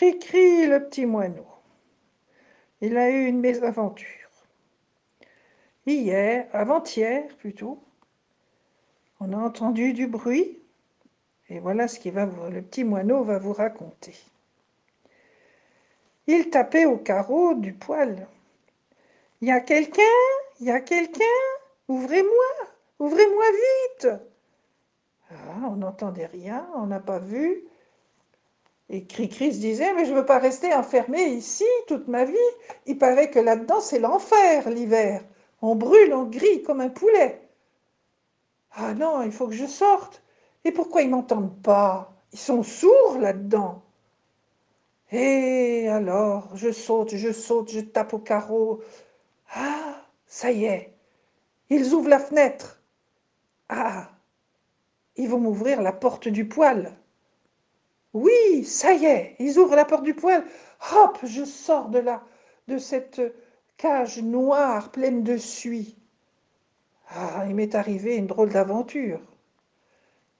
Cri-cri, le petit moineau. Il a eu une mésaventure. Hier, avant-hier plutôt, on a entendu du bruit, et voilà ce que le petit moineau va vous raconter. Il tapait au carreau du poêle. « Il y a quelqu'un? Il y a quelqu'un? Ouvrez-moi Ouvrez-moi vite !» ah, On n'entendait rien, on n'a pas vu. Et Cricri se disait, mais je ne veux pas rester enfermé ici toute ma vie. Il paraît que là-dedans, c'est l'enfer l'hiver. On brûle, on grille comme un poulet. Ah non, il faut que je sorte. Et pourquoi ils m'entendent pas? Ils sont sourds là-dedans. Et alors, je saute, je saute, je tape au carreau. Ah, ça y est, ils ouvrent la fenêtre. Ah, ils vont m'ouvrir la porte du poêle. Oui, ça y est, ils ouvrent la porte du poêle. Hop, je sors de là, de cette cage noire pleine de suie. Ah, il m'est arrivé une drôle d'aventure.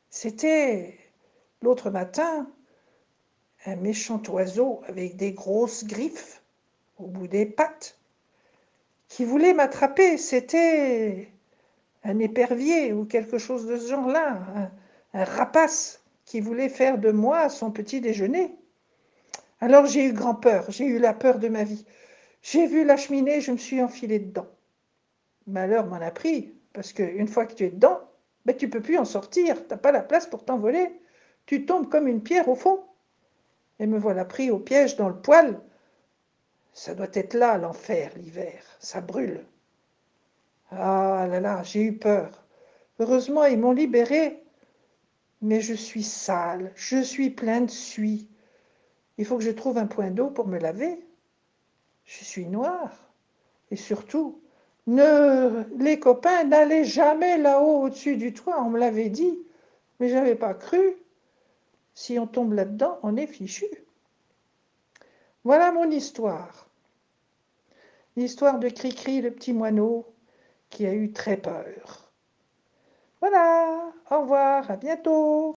C'était l'autre matin un méchant oiseau avec des grosses griffes au bout des pattes qui voulait m'attraper. C'était un épervier ou quelque chose de ce genre-là, un rapace qui voulait faire de moi son petit déjeuner. Alors j'ai eu grand peur, j'ai eu la peur de ma vie. J'ai vu la cheminée, je me suis enfilée dedans. Malheur m'en a pris, parce qu'une fois que tu es dedans, ben, tu peux plus en sortir, tu n'as pas la place pour t'envoler. Tu tombes comme une pierre au fond. Et me voilà pris au piège dans le poêle. Ça doit être là l'enfer, l'hiver, ça brûle. Ah là là, j'ai eu peur. Heureusement, ils m'ont libéré mais je suis sale, je suis plein de suie. Il faut que je trouve un point d'eau pour me laver. Je suis noire. Et surtout, ne, les copains n'allaient jamais là-haut au-dessus du toit, on me l'avait dit, mais je n'avais pas cru. Si on tombe là-dedans, on est fichu. Voilà mon histoire. L'histoire de Cricri, le petit moineau, qui a eu très peur. Voilà, au revoir, à bientôt.